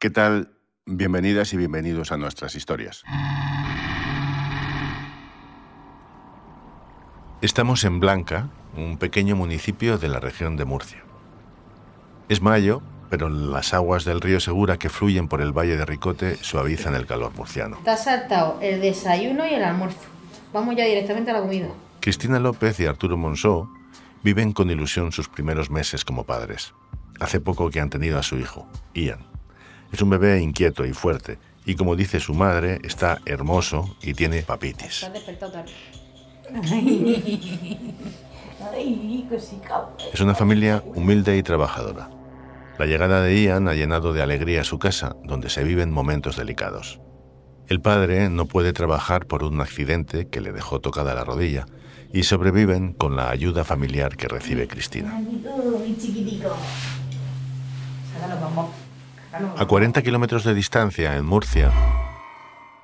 ¿Qué tal? Bienvenidas y bienvenidos a nuestras historias. Estamos en Blanca, un pequeño municipio de la región de Murcia. Es mayo, pero las aguas del río Segura que fluyen por el valle de Ricote suavizan el calor murciano. Te has saltado el desayuno y el almuerzo. Vamos ya directamente a la comida. Cristina López y Arturo Monsó viven con ilusión sus primeros meses como padres. Hace poco que han tenido a su hijo, Ian. Es un bebé inquieto y fuerte, y como dice su madre, está hermoso y tiene papitis. Es una familia humilde y trabajadora. La llegada de Ian ha llenado de alegría su casa, donde se viven momentos delicados. El padre no puede trabajar por un accidente que le dejó tocada la rodilla y sobreviven con la ayuda familiar que recibe Cristina. A 40 kilómetros de distancia, en Murcia,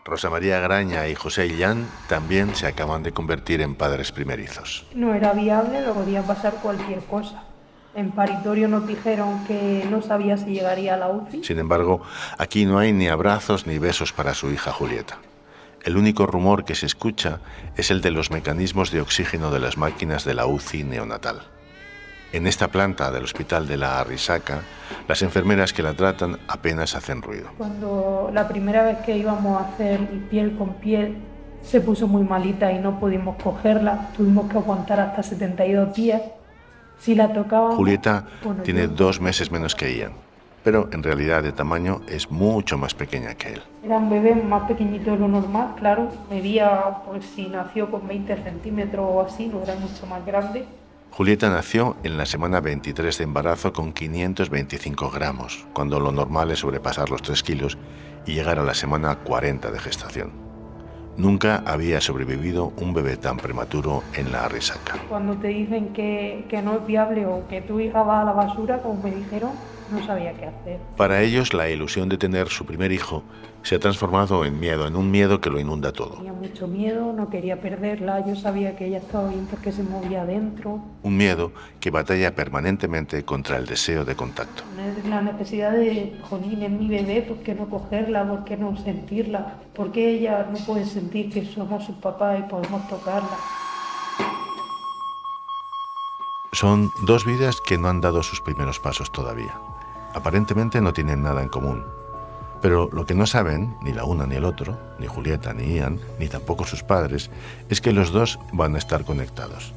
Rosa María Graña y José Illán también se acaban de convertir en padres primerizos. No era viable, lo podía pasar cualquier cosa. En paritorio nos dijeron que no sabía si llegaría a la UCI. Sin embargo, aquí no hay ni abrazos ni besos para su hija Julieta. El único rumor que se escucha es el de los mecanismos de oxígeno de las máquinas de la UCI neonatal. En esta planta del hospital de la Arrisaca, las enfermeras que la tratan apenas hacen ruido. Cuando la primera vez que íbamos a hacer piel con piel, se puso muy malita y no pudimos cogerla. Tuvimos que aguantar hasta 72 días. Si la tocaba. Julieta tiene dos meses menos que Ian, pero en realidad de tamaño es mucho más pequeña que él. Era un bebé más pequeñito de lo normal, claro. Medía, pues si nació con 20 centímetros o así, no era mucho más grande. Julieta nació en la semana 23 de embarazo con 525 gramos, cuando lo normal es sobrepasar los 3 kilos y llegar a la semana 40 de gestación. Nunca había sobrevivido un bebé tan prematuro en la resaca. Cuando te dicen que, que no es viable o que tu hija va a la basura, como me dijeron, no sabía qué hacer. Para ellos, la ilusión de tener su primer hijo se ha transformado en miedo, en un miedo que lo inunda todo. Tenía mucho miedo, no quería perderla, yo sabía que ella estaba bien porque se movía dentro. Un miedo que batalla permanentemente contra el deseo de contacto. La necesidad de, jolín, es mi bebé, ¿por qué no cogerla? ¿Por qué no sentirla? ¿Por qué ella no puede sentir que somos su papá y podemos tocarla? Son dos vidas que no han dado sus primeros pasos todavía. Aparentemente no tienen nada en común. Pero lo que no saben, ni la una ni el otro, ni Julieta ni Ian, ni tampoco sus padres, es que los dos van a estar conectados.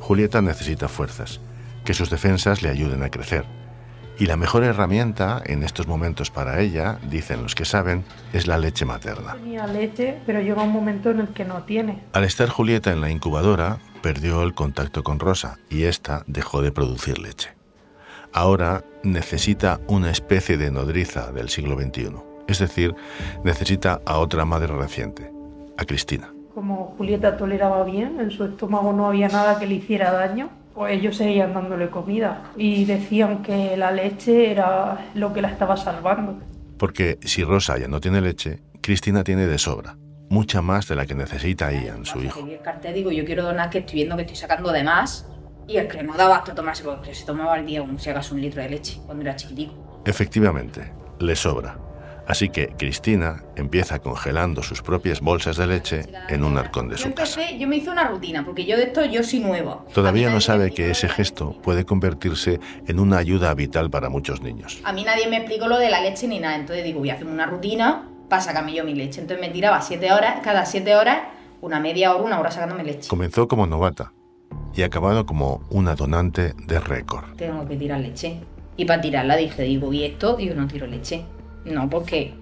Julieta necesita fuerzas, que sus defensas le ayuden a crecer. Y la mejor herramienta en estos momentos para ella, dicen los que saben, es la leche materna. Tenía leche, pero llega un momento en el que no tiene. Al estar Julieta en la incubadora, perdió el contacto con Rosa y ésta dejó de producir leche. Ahora necesita una especie de nodriza del siglo XXI, es decir, necesita a otra madre reciente, a Cristina. Como Julieta toleraba bien, en su estómago no había nada que le hiciera daño, pues ellos seguían dándole comida y decían que la leche era lo que la estaba salvando. Porque si Rosa ya no tiene leche, Cristina tiene de sobra, mucha más de la que necesita Ian, su hijo. El cartel digo, yo quiero donar que estoy viendo que estoy sacando de más y el que no daba hasta tomarse, porque se tomaba al día un, si hagas un litro de leche cuando era chiquitico. Efectivamente, le sobra. Así que Cristina empieza congelando sus propias bolsas de leche en un arcón de Yo su casa. yo me hice una rutina, porque yo de esto yo soy nueva. Todavía no sabe que ese gesto puede convertirse en una ayuda vital para muchos niños. A mí nadie me explicó lo de la leche ni nada, entonces digo, voy a hacer una rutina para sacarme yo mi leche. Entonces me tiraba siete horas, cada siete horas, una media hora, una hora sacándome leche. Comenzó como novata y ha acabado como una donante de récord. Tengo que tirar leche. Y para tirarla dije, digo, ¿y esto? Digo, no tiro leche. No, porque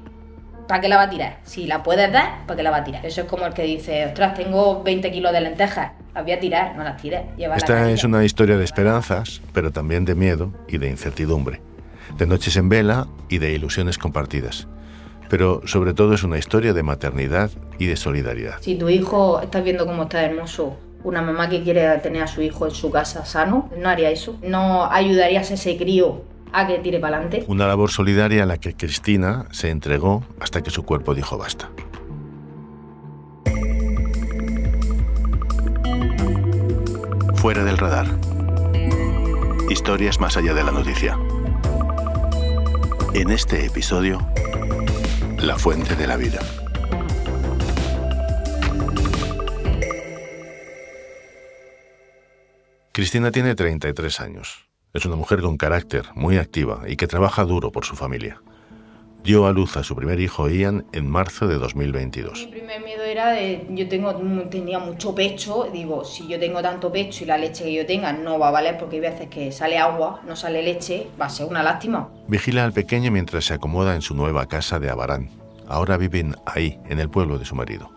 ¿para qué la va a tirar? Si la puedes dar, ¿para qué la va a tirar? Eso es como el que dice, ostras, tengo 20 kilos de lentejas, las voy a tirar, no las tires. Esta es una historia de esperanzas, pero también de miedo y de incertidumbre, de noches en vela y de ilusiones compartidas. Pero sobre todo es una historia de maternidad y de solidaridad. Si tu hijo, estás viendo cómo está hermoso, una mamá que quiere tener a su hijo en su casa sano, no haría eso. No ayudarías a ese crío a que tire para adelante. Una labor solidaria a la que Cristina se entregó hasta que su cuerpo dijo basta. Fuera del radar. Historias más allá de la noticia. En este episodio, La fuente de la vida. Cristina tiene 33 años. Es una mujer con carácter, muy activa y que trabaja duro por su familia dio a luz a su primer hijo Ian en marzo de 2022. Mi primer miedo era de, yo tengo, tenía mucho pecho, digo, si yo tengo tanto pecho y la leche que yo tenga no va a valer porque hay veces que sale agua, no sale leche, va a ser una lástima. Vigila al pequeño mientras se acomoda en su nueva casa de Abarán. Ahora viven ahí, en el pueblo de su marido.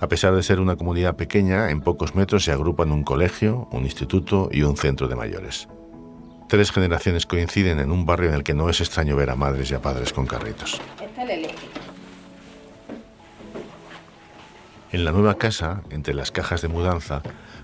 A pesar de ser una comunidad pequeña, en pocos metros se agrupan un colegio, un instituto y un centro de mayores. Tres generaciones coinciden en un barrio en el que no es extraño ver a madres y a padres con carritos. En la nueva casa, entre las cajas de mudanza,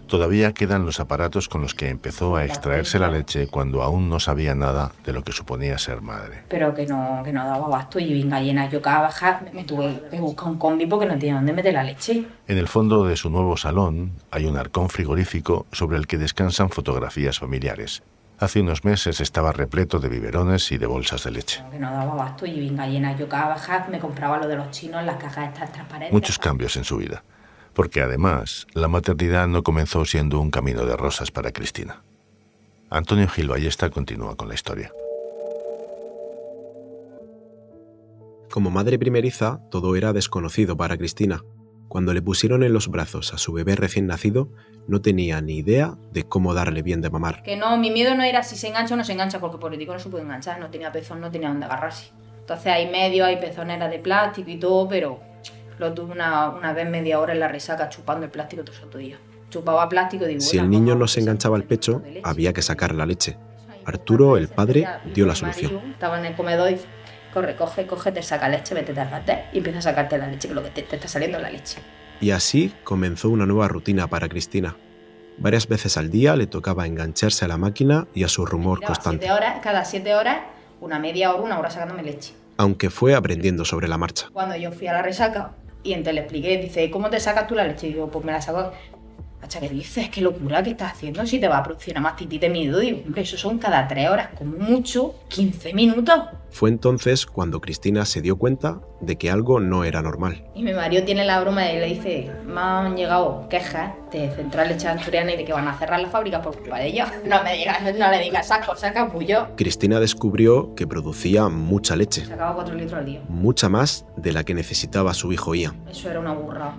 todavía quedan los aparatos con los que empezó a extraerse la leche cuando aún no sabía nada de lo que suponía ser madre. Pero que no, que no daba abasto y venga llena. Yo cada bajar me tuve que buscar un combi porque no tenía dónde meter la leche. En el fondo de su nuevo salón hay un arcón frigorífico sobre el que descansan fotografías familiares Hace unos meses estaba repleto de biberones y de bolsas de leche. Que no daba abasto y bien gallina. Yo cada bajar me compraba lo de los chinos, las cajas estas transparentes. Muchos cambios en su vida. Porque además, la maternidad no comenzó siendo un camino de rosas para Cristina. Antonio Gil Ballesta continúa con la historia. Como madre primeriza, todo era desconocido para Cristina. Cuando le pusieron en los brazos a su bebé recién nacido, no tenía ni idea de cómo darle bien de mamar. Que no, mi miedo no era si se engancha o no se engancha, porque político no se puede enganchar, no tenía pezón, no tenía dónde agarrarse. Entonces hay medio, hay pezoneras de plástico y todo, pero lo tuve una, una vez media hora en la resaca chupando el plástico todo el día. Chupaba plástico y. Si el niño no se enganchaba al pecho, había que sacar la leche. Arturo, el padre, dio la solución. Estaba en el comedor y corre, coge, coge, te saca leche, vete al váter y empieza a sacarte la leche, que lo que te, está saliendo es la leche. Y así comenzó una nueva rutina para Cristina. Varias veces al día le tocaba engancharse a la máquina y a su rumor constante. horas, cada siete horas, una media hora, una hora sacándome leche. Aunque fue aprendiendo sobre la marcha. Cuando yo fui a la resaca y entonces le expliqué, dice, ¿cómo te sacas tú la leche? Y digo, pues me la saco Hacha, ¿qué dices? ¿Qué locura que estás haciendo? Si te va a producir una mastitis de miedo. Digo, hombre, eso son cada tres horas, como mucho, 15 minutos. Fue entonces cuando Cristina se dio cuenta de que algo no era normal. Y mi marido tiene la broma y le dice, me han llegado quejas de Central Leche Asturiana y de que van a cerrar la fábrica por culpa de ellos. No me digas, no le digas esas cosas, capullo. Cristina descubrió que producía mucha leche. Sacaba 4 litros al día. Mucha más de la que necesitaba su hijo Ian. Eso era una burra.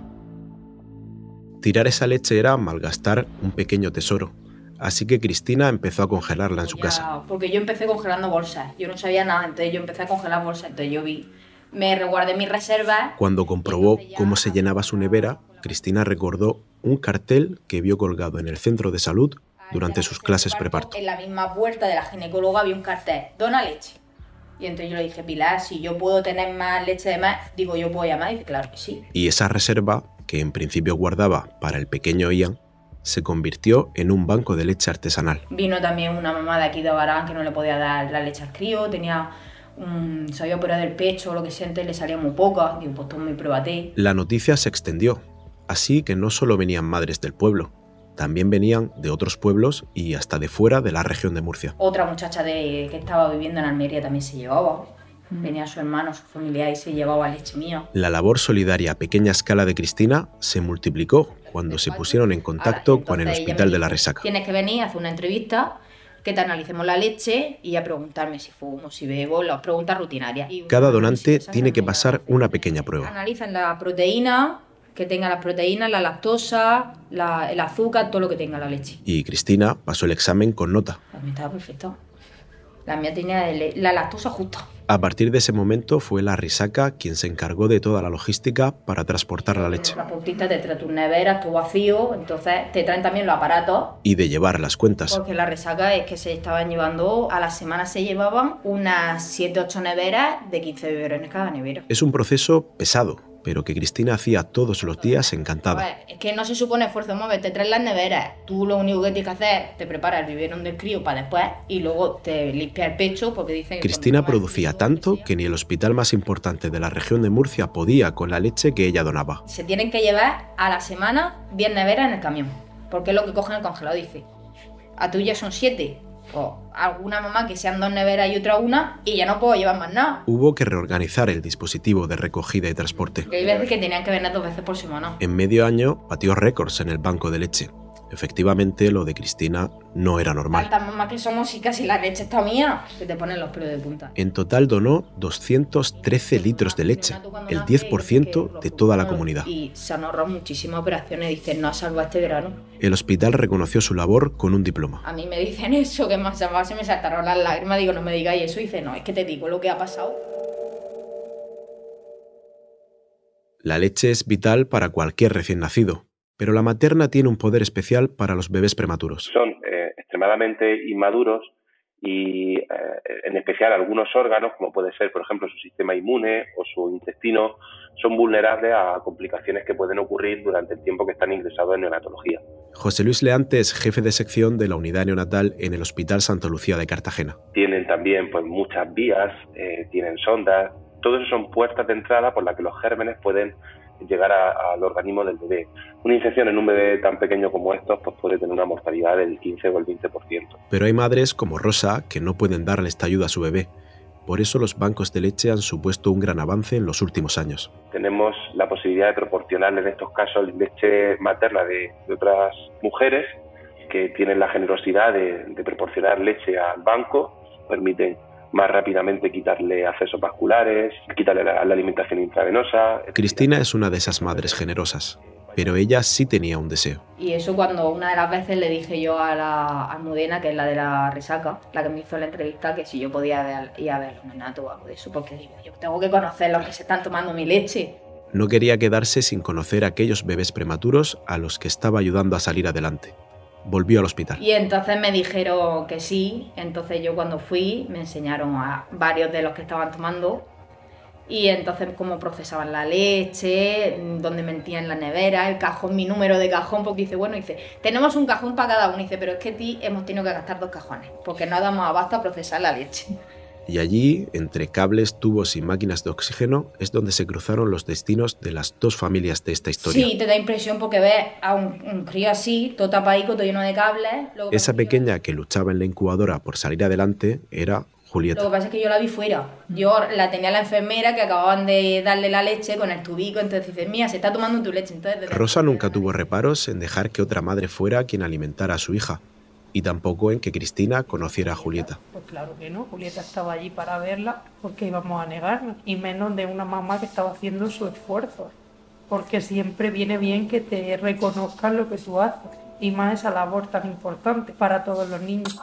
Tirar esa leche era malgastar un pequeño tesoro, así que Cristina empezó a congelarla en su casa. Porque yo empecé congelando bolsas, yo no sabía nada, entonces yo empecé a congelar bolsas, entonces yo vi, me reguardé mis reservas. Cuando comprobó cómo se llenaba su nevera, Cristina recordó un cartel que vio colgado en el centro de salud durante sus clases preparto. En la misma puerta de la ginecóloga había un cartel, dona leche. Y entonces yo le dije, Pilar, si yo puedo tener más leche de más, digo, yo puedo llamar. Y dice, claro que sí. Y esa reserva que en principio guardaba para el pequeño Ian, se convirtió en un banco de leche artesanal. Vino también una mamá de aquí de Abarán que no le podía dar la leche al crío, tenía un, se había operado el pecho o lo que siente, le salía muy poca, digo, pues toma y pruébate. La noticia se extendió, así que no solo venían madres del pueblo, también venían de otros pueblos y hasta de fuera de la región de Murcia. Otra muchacha de, que estaba viviendo en Almería también se llevaba. Venía su hermano, su familia y se llevaba leche mía. La labor solidaria a pequeña escala de Cristina se multiplicó cuando se pusieron en contacto con el Hospital de la Resaca. Tienes que venir a hacer una entrevista que te analicemos la leche y a preguntarme si fumo, si bebo, las preguntas rutinarias. Cada donante tiene que pasar una pequeña prueba. Analizan la proteína, que tenga las proteínas, la lactosa, el azúcar, todo lo que tenga la leche. Y Cristina pasó el examen con nota. También estaba perfecto. La mía tenía la lactosa justa. A partir de ese momento fue la Risaca quien se encargó de toda la logística para transportar la leche. La puntita te trae tus neveras, tu vacío, entonces te traen también los aparatos. Y de llevar las cuentas. Porque la Risaca es que se estaban llevando, a la semana se llevaban unas 7-8 neveras de 15 biberones cada nevera. Es un proceso pesado, pero que Cristina hacía todos los días encantada. Es que no se supone esfuerzo móvil, te traes las neveras, tú lo único que tienes que hacer, te preparas el biberón del crío para después y luego te limpia el pecho porque dicen... Cristina producía tanto que ni el hospital más importante de la región de Murcia podía con la leche que ella donaba. Se tienen que llevar a la semana 10 neveras en el camión, porque es lo que cogen el congelador, dice. A tuya son 7, O alguna mamá que sean dos neveras y otra una, y ya no puedo llevar más nada. Hubo que reorganizar el dispositivo de recogida y transporte. Que hay veces que tenían que venir dos veces por semana. En medio año batió récords en el banco de leche. Efectivamente, lo de Cristina no era normal. Tantas mamás que somos y casi la leche está mía, se te ponen los pelos de punta. En total donó 213 litros de leche, el 10% de toda la comunidad. Y se han ahorrado muchísimas operaciones, dicen, no ha salvado este verano. El hospital reconoció su labor con un diploma. A mí me dicen eso, que más se me saltaron las lágrimas, digo, no me digáis eso, dice, no, es que te digo lo que ha pasado. La leche es vital para cualquier recién nacido, pero la materna tiene un poder especial para los bebés prematuros. Son eh, extremadamente inmaduros y eh, en especial algunos órganos, como puede ser, por ejemplo, su sistema inmune o su intestino, son vulnerables a complicaciones que pueden ocurrir durante el tiempo que están ingresados en neonatología. José Luis Leante es jefe de sección de la unidad neonatal en el Hospital Santa Lucía de Cartagena. Tienen también pues, muchas vías, eh, tienen sondas, todo eso son puertas de entrada por las que los gérmenes pueden llegar al organismo del bebé. Una infección en un bebé tan pequeño como estos pues puede tener una mortalidad del 15 o el 20%. Pero hay madres como Rosa que no pueden darle esta ayuda a su bebé. Por eso los bancos de leche han supuesto un gran avance en los últimos años. Tenemos la posibilidad de proporcionarle en estos casos leche materna de, otras mujeres que tienen la generosidad de, de proporcionar leche al banco, permiten más rápidamente quitarle accesos vasculares, quitarle la, alimentación intravenosa. Cristina es una de esas madres generosas, pero ella sí tenía un deseo. Y eso cuando una de las veces le dije yo a la Almudena, que es la de la resaca, la que me hizo la entrevista, que si yo podía ir a ver un nenato o algo de eso, porque digo, yo tengo que conocer los que se están tomando mi leche. No quería quedarse sin conocer a aquellos bebés prematuros a los que estaba ayudando a salir adelante volvió al hospital. Y entonces me dijeron que sí, entonces yo cuando fui me enseñaron a varios de los que estaban tomando y entonces cómo procesaban la leche, dónde mentían en la nevera, el cajón, mi número de cajón, porque dice, bueno, dice, tenemos un cajón para cada uno, dice, pero es que ti hemos tenido que gastar dos cajones, porque no damos abasto a procesar la leche. Y allí, entre cables, tubos y máquinas de oxígeno, es donde se cruzaron los destinos de las dos familias de esta historia. Sí, te da impresión porque ves a un, crío así, todo tapadico, todo lleno de cables. Esa pequeña que luchaba en la incubadora por salir adelante era Julieta. Lo que pasa es que yo la vi fuera. Yo la tenía la enfermera que acababan de darle la leche con el tubico, entonces dices, mía, se está tomando tu leche. Entonces, Rosa nunca tuvo reparos en dejar que otra madre fuera quien alimentara a su hija y tampoco en que Cristina conociera a Julieta. Pues claro que no, Julieta estaba allí para verla porque íbamos a negarnos, y menos de una mamá que estaba haciendo su esfuerzo, porque siempre viene bien que te reconozcan lo que tú haces, y más esa labor tan importante para todos los niños.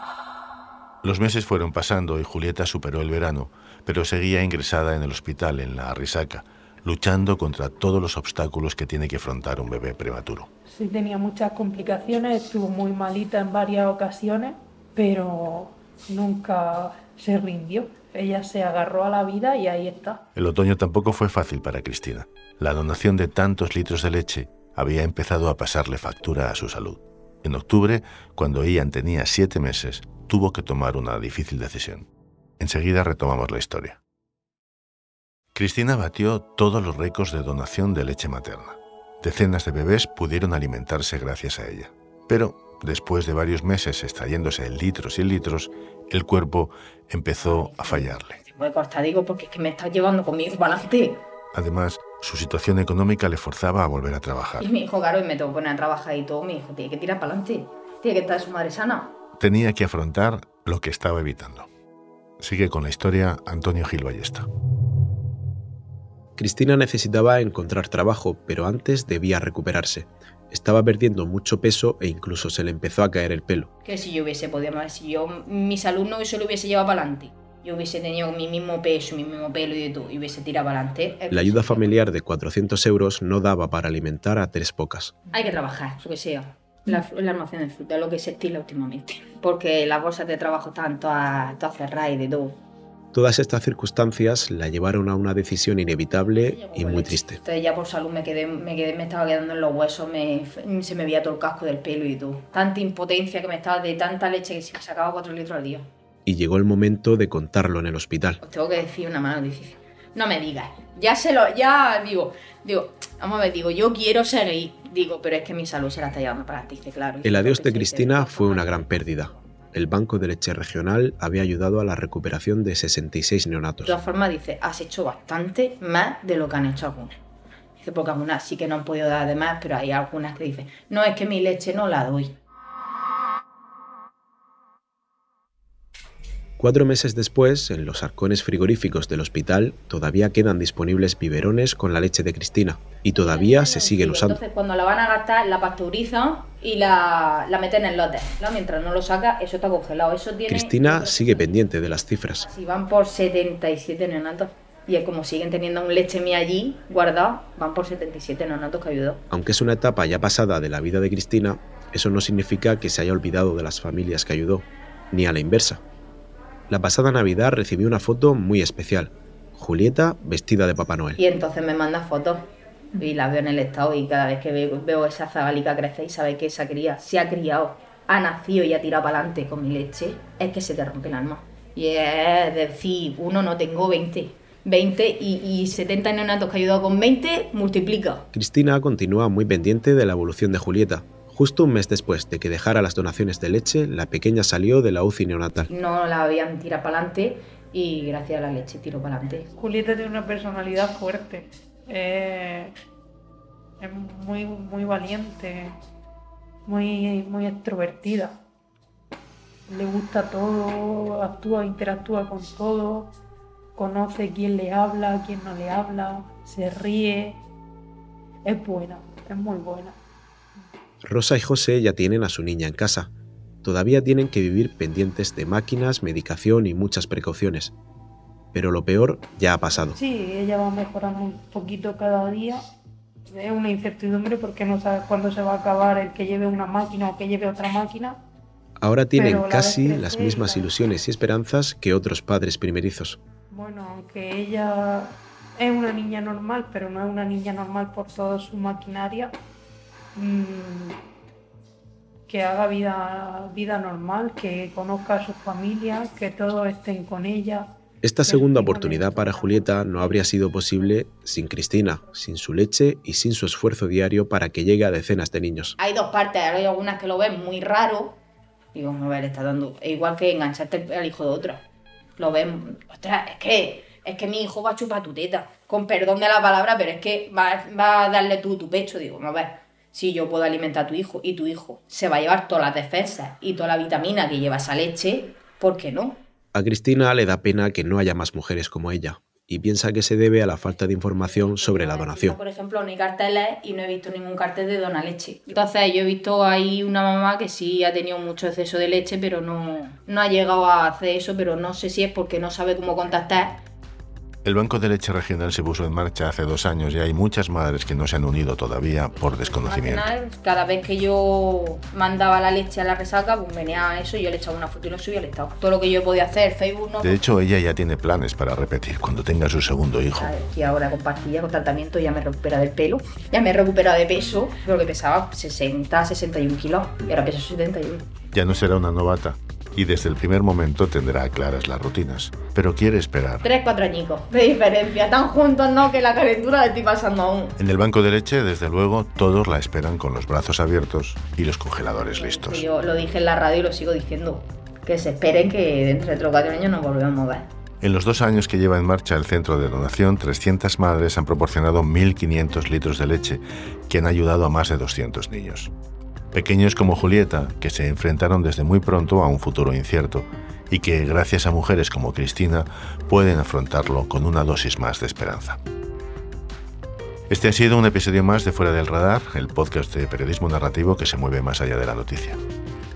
Los meses fueron pasando y Julieta superó el verano, pero seguía ingresada en el hospital en la Risaca, luchando contra todos los obstáculos que tiene que afrontar un bebé prematuro sí tenía muchas complicaciones, estuvo muy malita en varias ocasiones, pero nunca se rindió. Ella se agarró a la vida y ahí está. El otoño tampoco fue fácil para Cristina. La donación de tantos litros de leche había empezado a pasarle factura a su salud. En octubre, cuando Ian tenía siete meses, tuvo que tomar una difícil decisión. Enseguida retomamos la historia. Cristina batió todos los récords de donación de leche materna. Decenas de bebés pudieron alimentarse gracias a ella. Pero, después de varios meses extrayéndose litros y litros, el cuerpo empezó a fallarle. Muy digo, porque es que me está llevando conmigo para adelante. Además, su situación económica le forzaba a volver a trabajar. Y mi hijo, claro, y me tengo que poner a trabajar y todo. Mi hijo tiene que tirar para adelante. Tiene que estar su madre sana. Tenía que afrontar lo que estaba evitando. Sigue con la historia Antonio Gil Ballesta. Cristina necesitaba encontrar trabajo, pero antes debía recuperarse. Estaba perdiendo mucho peso e incluso se le empezó a caer el pelo. Que si yo hubiese podido, si yo, mi salud no se lo hubiese llevado para adelante, yo hubiese tenido mi mismo peso, mi mismo pelo y de todo, y hubiese tirado para adelante. La ayuda familiar de 400 euros no daba para alimentar a tres pocas. Hay que trabajar, lo que sea. La, la almacén de fruta, lo que se estila últimamente. Porque las bolsas de trabajo están todas, todas cerradas y de todo. Todas estas circunstancias la llevaron a una decisión inevitable y muy triste. Entonces ya por salud me quedé, me quedé, me estaba quedando en los huesos, me, se me veía todo el casco del pelo y todo. Tanta impotencia que me estaba de tanta leche que se me sacaba 4 litros al día. Y llegó el momento de contarlo en el hospital. Os tengo que decir una mala noticia. No me digas. Ya se lo, ya digo, digo, vamos a ver, digo, yo quiero seguir. Digo, pero es que mi salud se la está llevando para ti, claro. El adiós de Cristina fue una gran pérdida el Banco de Leche Regional había ayudado a la recuperación de 66 neonatos. De todas formas, dice, has hecho bastante más de lo que han hecho algunas. Dice, porque algunas sí que no han podido dar de más, pero hay algunas que dicen, no, es que mi leche no la doy. Cuatro meses después, en los arcones frigoríficos del hospital, todavía quedan disponibles biberones con la leche de Cristina y todavía se siguen usando. Entonces, cuando la van a gastar, la pasteurizan y la, la meten en lotes. ¿no? Mientras no lo saca, eso está congelado. Eso tiene, Cristina sigue pendiente de las cifras. Si van por 77 neonatos. Y es como siguen teniendo un leche mía allí guardado, van por 77 neonatos que ayudó. Aunque es una etapa ya pasada de la vida de Cristina, eso no significa que se haya olvidado de las familias que ayudó, ni a la inversa. La pasada Navidad recibí una foto muy especial. Julieta vestida de Papá Noel. Y entonces me manda fotos y las veo en el estado y cada vez que veo, veo esa zabalica crecer y sabe que esa cría se ha criado, ha nacido y ha tirado para adelante con mi leche, es que se te rompe el alma. Y es decir, uno no tengo 20. 20 y, y 70 neonatos que ha ayudado con 20, multiplica. Cristina continúa muy pendiente de la evolución de Julieta. Justo un mes después de que dejara las donaciones de leche, la pequeña salió de la UCI neonatal. No la habían tirado para adelante y gracias a la leche tiró para adelante. Julieta tiene una personalidad fuerte. Eh, es muy, muy valiente, muy, muy extrovertida. Le gusta todo, actúa, interactúa con todo, conoce quién le habla, quién no le habla, se ríe. Es buena, es muy buena. Rosa y José ya tienen a su niña en casa. Todavía tienen que vivir pendientes de máquinas, medicación y muchas precauciones. Pero lo peor ya ha pasado. Sí, ella va mejorando un poquito cada día. Es una incertidumbre porque no sabes cuándo se va a acabar el que lleve una máquina o que lleve otra máquina. Ahora tienen la casi vez las crecer, mismas ilusiones y esperanzas que otros padres primerizos. Bueno, aunque ella es una niña normal, pero no es una niña normal por toda su maquinaria, mm, que haga vida, vida normal, que conozca a su familia, que todos estén con ella. Esta segunda oportunidad para Julieta no habría sido posible sin Cristina, sin su leche y sin su esfuerzo diario para que llegue a decenas de niños. Hay dos partes, hay algunas que lo ven muy raro. Digo, a ver, le está dando. Es igual que engancharte al hijo de otra. Lo ven, ostras, es que, es que mi hijo va a chupar tu teta. Con perdón de la palabra, pero es que va, va a darle tú tu pecho. Digo, a ver, si yo puedo alimentar a tu hijo y tu hijo se va a llevar todas las defensas y toda la vitamina que lleva esa leche, ¿por qué no? A Cristina le da pena que no haya más mujeres como ella y piensa que se debe a la falta de información sobre la donación. Por ejemplo, no hay carteles y no he visto ningún cartel de dona leche. Entonces, yo he visto ahí una mamá que sí ha tenido mucho exceso de leche, pero no, no ha llegado a hacer eso, pero no sé si es porque no sabe cómo contactar. El Banco de Leche Regional se puso en marcha hace dos años y hay muchas madres que no se han unido todavía por Al desconocimiento. final, cada vez que yo mandaba la leche a la resaca, pues venía eso, yo le echaba una foto y lo subía al estado. Todo lo que yo podía hacer, Facebook no. De hecho, ella ya tiene planes para repetir cuando tenga su segundo hijo. Y ahora con pastillas, con tratamiento, ya me he recuperado del pelo, ya me he recuperado de peso, pero que pesaba 60, 61 kilos, y ahora peso 71. Ya no será una novata y desde el primer momento tendrá claras las rutinas. Pero quiere esperar. Tres, cuatro añicos de diferencia, tan juntos no que la calentura la estoy pasando aún. En el banco de leche, desde luego, todos la esperan con los brazos abiertos y los congeladores listos. Yo lo dije en la radio y lo sigo diciendo, que se esperen que dentro de 3 o 4 años nos volvemos a ver. En los dos años que lleva en marcha el centro de donación, 300 madres han proporcionado 1.500 litros de leche que han ayudado a más de 200 niños. Pequeños como Julieta, que se enfrentaron desde muy pronto a un futuro incierto y que, gracias a mujeres como Cristina, pueden afrontarlo con una dosis más de esperanza. Este ha sido un episodio más de Fuera del Radar, el podcast de periodismo narrativo que se mueve más allá de la noticia.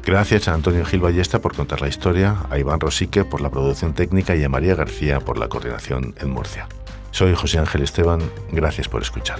Gracias a Antonio Gil Ballesta por contar la historia, a Iván Rosique por la producción técnica y a María García por la coordinación en Murcia. Soy José Ángel Esteban, gracias por escuchar.